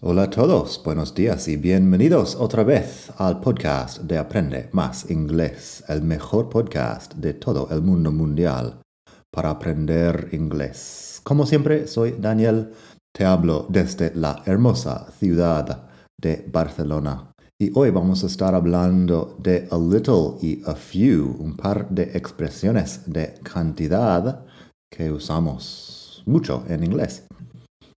Hola a todos, buenos días y bienvenidos otra vez al podcast de Aprende Más Inglés, el mejor podcast de todo el mundo mundial para aprender inglés. Como siempre, soy Daniel, te hablo desde la hermosa ciudad de Barcelona. Y hoy vamos a estar hablando de a little y a few, un par de expresiones de cantidad que usamos mucho en inglés.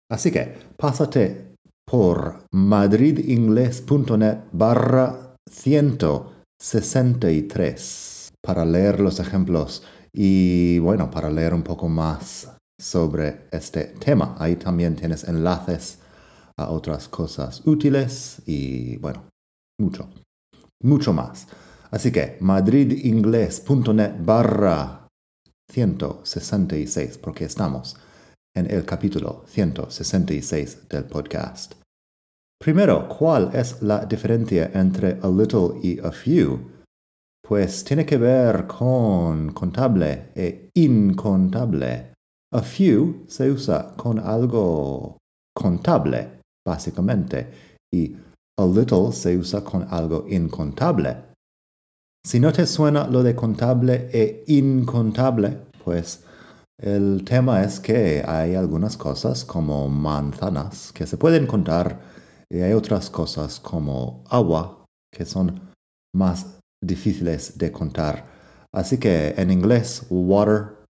Así que pásate por madridingles.net barra 163 para leer los ejemplos y bueno, para leer un poco más sobre este tema. Ahí también tienes enlaces a otras cosas útiles y bueno, mucho, mucho más. Así que madridingles.net barra 166 porque estamos en el capítulo 166 del podcast. Primero, ¿cuál es la diferencia entre a little y a few? Pues tiene que ver con contable e incontable. A few se usa con algo contable, básicamente, y a little se usa con algo incontable. Si no te suena lo de contable e incontable, pues el tema es que hay algunas cosas como manzanas que se pueden contar y hay otras cosas como agua que son más difíciles de contar. Así que en inglés, water,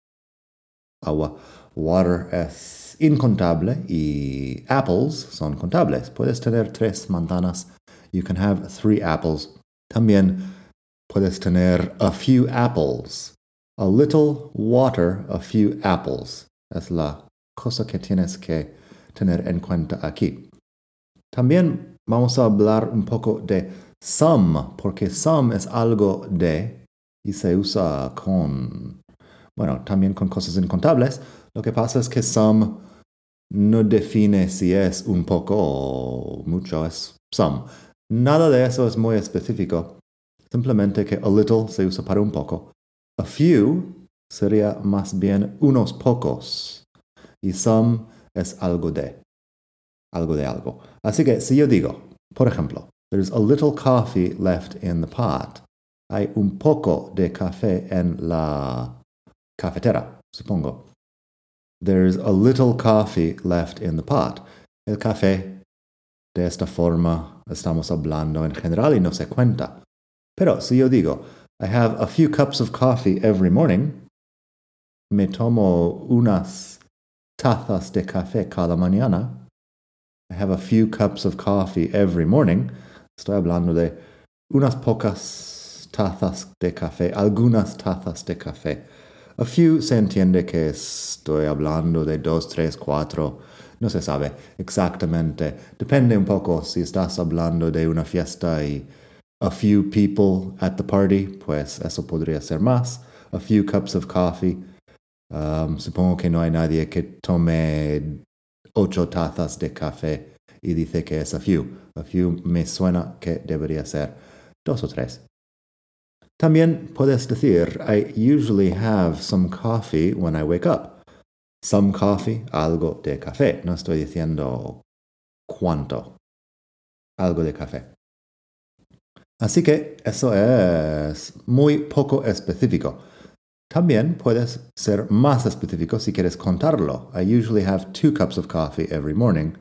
agua, water es incontable y apples son contables. Puedes tener tres manzanas. You can have three apples. También puedes tener a few apples. A little water, a few apples. Es la cosa que tienes que tener en cuenta aquí. También vamos a hablar un poco de some, porque some es algo de y se usa con, bueno, también con cosas incontables. Lo que pasa es que some no define si es un poco o mucho, es some. Nada de eso es muy específico. Simplemente que a little se usa para un poco. A few sería más bien unos pocos. Y some es algo de algo de algo. Así que si yo digo, por ejemplo, there's a little coffee left in the pot. Hay un poco de café en la cafetera, supongo. There's a little coffee left in the pot. El café, de esta forma, estamos hablando en general y no se cuenta. Pero si yo digo, I have a few cups of coffee every morning, me tomo unas tazas de café cada mañana, I have a few cups of coffee every morning. Estoy hablando de unas pocas tazas de café, algunas tazas de café. A few se entiende que estoy hablando de dos, tres, cuatro. No se sabe exactamente. Depende un poco si estás hablando de una fiesta y a few people at the party, pues eso podría ser más. A few cups of coffee. Um, supongo que no hay nadie que tome ocho tazas de café y dice que es a few. A few me suena que debería ser dos o tres. También puedes decir, I usually have some coffee when I wake up. Some coffee, algo de café. No estoy diciendo cuánto. Algo de café. Así que eso es muy poco específico. También puedes ser más específico si quieres contarlo. I usually have two cups of coffee every morning.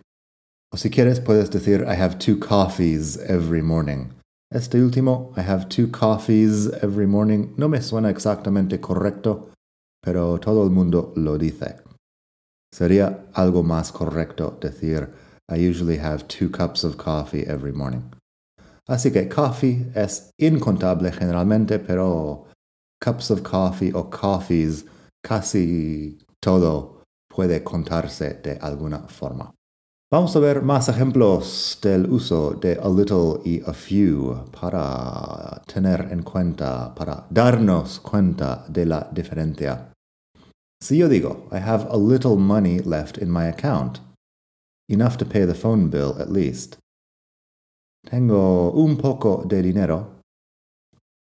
O si quieres puedes decir I have two coffees every morning. Este último, I have two coffees every morning, no me suena exactamente correcto, pero todo el mundo lo dice. Sería algo más correcto decir, I usually have two cups of coffee every morning. Así que coffee es incontable generalmente, pero cups of coffee o coffees casi todo puede contarse de alguna forma. Vamos a ver más ejemplos del uso de a little y a few para tener en cuenta, para darnos cuenta de la diferencia. Si yo digo, I have a little money left in my account, enough to pay the phone bill at least. Tengo un poco de dinero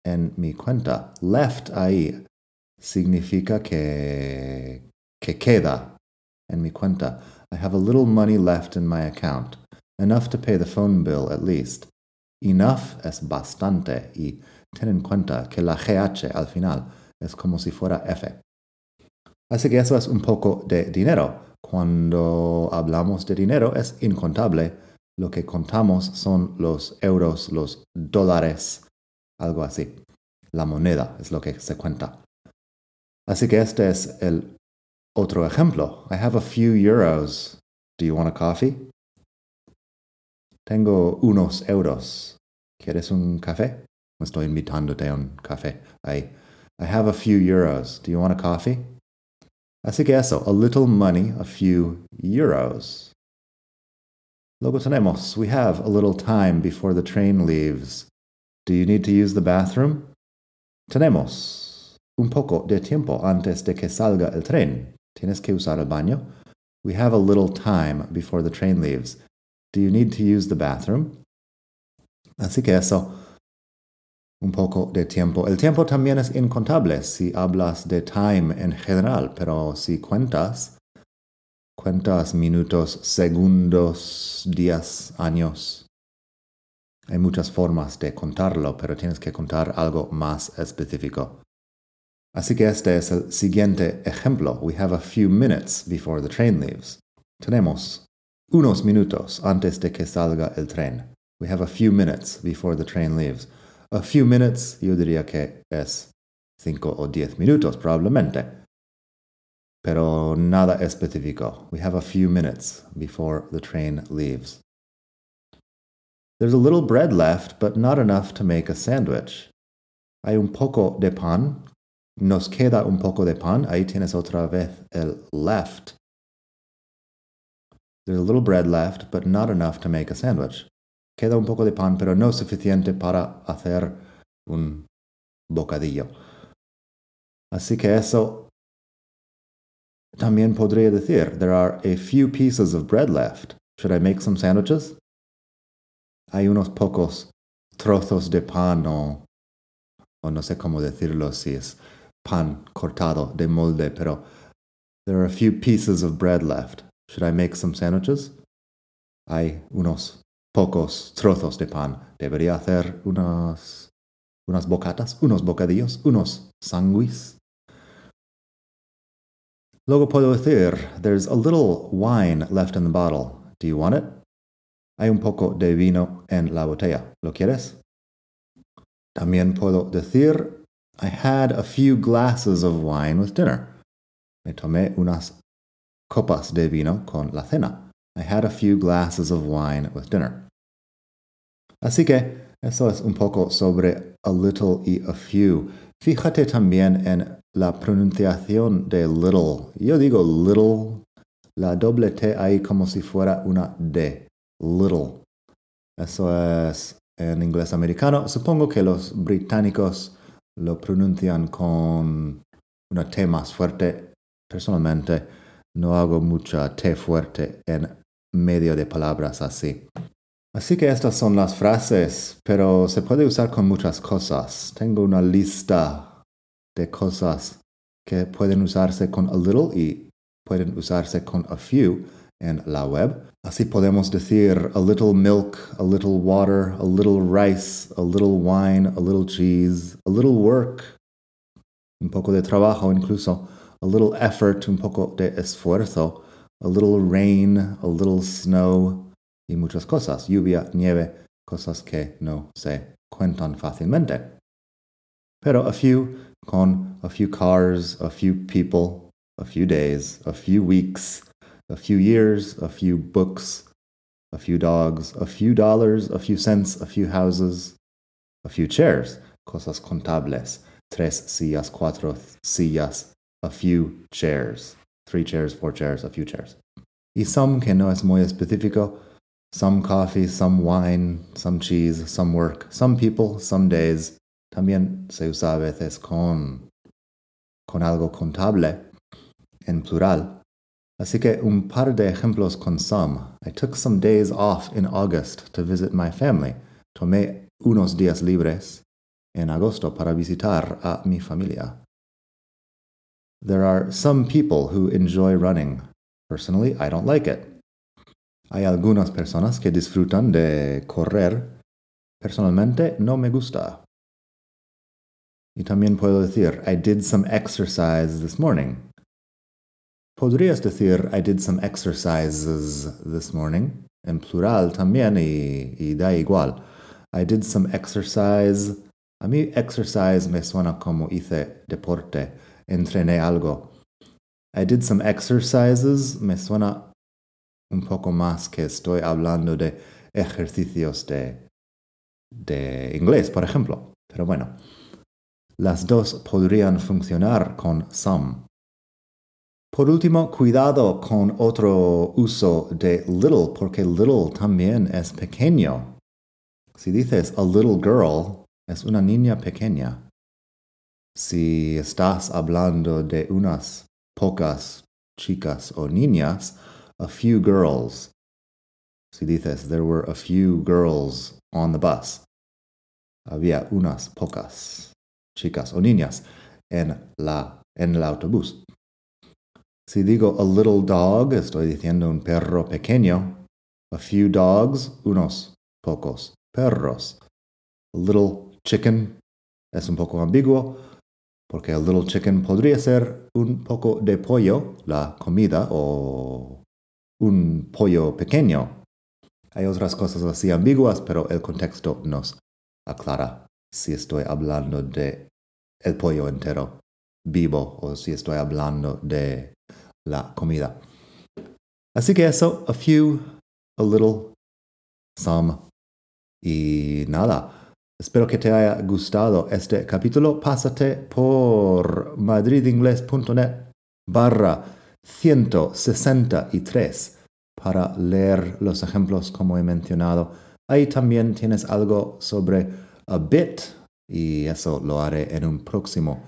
en mi cuenta. Left ahí significa que, que queda en mi cuenta. I have a little money left in my account, enough to pay the phone bill at least. Enough es bastante y ten en cuenta que la GH al final es como si fuera F. Así que eso es un poco de dinero. Cuando hablamos de dinero es incontable. Lo que contamos son los euros, los dólares, algo así. La moneda es lo que se cuenta. Así que este es el otro ejemplo. I have a few euros. Do you want a coffee? Tengo unos euros. ¿Quieres un café? Estoy invitándote a un café. I, I have a few euros. Do you want a coffee? Así que eso, a little money, a few euros. Luego tenemos, we have a little time before the train leaves. Do you need to use the bathroom? Tenemos un poco de tiempo antes de que salga el tren. Tienes que usar el baño. We have a little time before the train leaves. Do you need to use the bathroom? Así que eso, un poco de tiempo. El tiempo también es incontable si hablas de time en general, pero si cuentas, cuentas minutos, segundos, días, años. Hay muchas formas de contarlo, pero tienes que contar algo más específico. Así que este es el siguiente ejemplo. We have a few minutes before the train leaves. Tenemos unos minutos antes de que salga el tren. We have a few minutes before the train leaves. A few minutes, yo diría que es cinco o diez minutos probablemente. Pero nada específico. We have a few minutes before the train leaves. There's a little bread left, but not enough to make a sandwich. Hay un poco de pan, nos queda un poco de pan. Ahí tienes otra vez el left. There's a little bread left, but not enough to make a sandwich. Queda un poco de pan, pero no suficiente para hacer un bocadillo. Así que eso también podría decir, there are a few pieces of bread left. Should I make some sandwiches? Hay unos pocos trozos de pan o, o no sé cómo decirlo si es pan cortado de molde, pero there are a few pieces of bread left. Should I make some sandwiches? Hay unos pocos trozos de pan. Debería hacer unas, unas bocatas, unos bocadillos, unos sanguis. Luego puedo decir, there's a little wine left in the bottle. Do you want it? Hay un poco de vino en la botella. ¿Lo quieres? También puedo decir, I had a few glasses of wine with dinner. Me tomé unas copas de vino con la cena. I had a few glasses of wine with dinner. Así que Eso es un poco sobre a little y a few. Fíjate también en la pronunciación de little. Yo digo little, la doble T ahí como si fuera una D. Little. Eso es en inglés americano. Supongo que los británicos lo pronuncian con una T más fuerte. Personalmente, no hago mucha T fuerte en medio de palabras así. Así que estas son las frases, pero se puede usar con muchas cosas. Tengo una lista de cosas que pueden usarse con a little y pueden usarse con a few en la web. Así podemos decir a little milk, a little water, a little rice, a little wine, a little cheese, a little work, un poco de trabajo incluso, a little effort, un poco de esfuerzo, a little rain, a little snow, y muchas cosas, lluvia, nieve, cosas que no se cuentan fácilmente. Pero a few con a few cars, a few people, a few days, a few weeks, a few years, a few books, a few dogs, a few dollars, a few cents, a few houses, a few chairs, cosas contables, tres sillas, cuatro sillas, a few chairs, three chairs, four chairs, a few chairs. Y some que no es muy específico, some coffee, some wine, some cheese, some work, some people, some days. También se usa a veces con, con algo contable en plural. Así que un par de ejemplos con some. I took some days off in August to visit my family. Tomé unos días libres en agosto para visitar a mi familia. There are some people who enjoy running. Personally, I don't like it. Hay algunas personas que disfrutan de correr. Personalmente, no me gusta. Y también puedo decir, I did some exercise this morning. Podrías decir, I did some exercises this morning. En plural también y, da igual. I did some exercise. A mí exercise me suena como hice deporte, entrené algo. I did some exercises me suena un poco más que estoy hablando de ejercicios de, de inglés, por ejemplo. Pero bueno, las dos podrían funcionar con some. Por último, cuidado con otro uso de little, porque little también es pequeño. Si dices a little girl, es una niña pequeña. Si estás hablando de unas pocas chicas o niñas, a few girls. Si dices, there were a few girls on the bus. Había unas pocas chicas o niñas en, la, en el autobús. Si digo a little dog, estoy diciendo un perro pequeño. A few dogs, unos pocos perros. A little chicken es un poco ambiguo porque a little chicken podría ser un poco de pollo, la comida o un pollo pequeño. Hay otras cosas así ambiguas, pero el contexto nos aclara si estoy hablando de el pollo entero vivo o si estoy hablando de la comida. Así que eso, a few, a little, some y nada. Espero que te haya gustado este capítulo. Pásate por madridingles.net barra 163 para leer los ejemplos como he mencionado. Ahí también tienes algo sobre a bit y eso lo haré en un próximo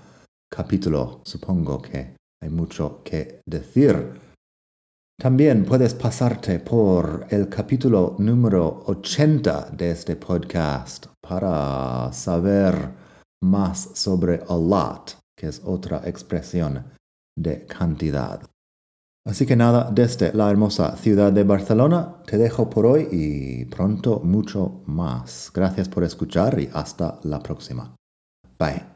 capítulo. Supongo que hay mucho que decir. También puedes pasarte por el capítulo número 80 de este podcast para saber más sobre a lot, que es otra expresión de cantidad. Así que nada, desde la hermosa ciudad de Barcelona te dejo por hoy y pronto mucho más. Gracias por escuchar y hasta la próxima. Bye.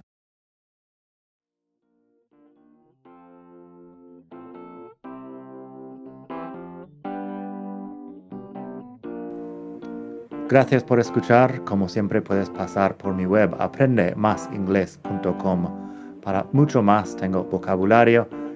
Gracias por escuchar. Como siempre puedes pasar por mi web aprendemasingles.com. Para mucho más tengo vocabulario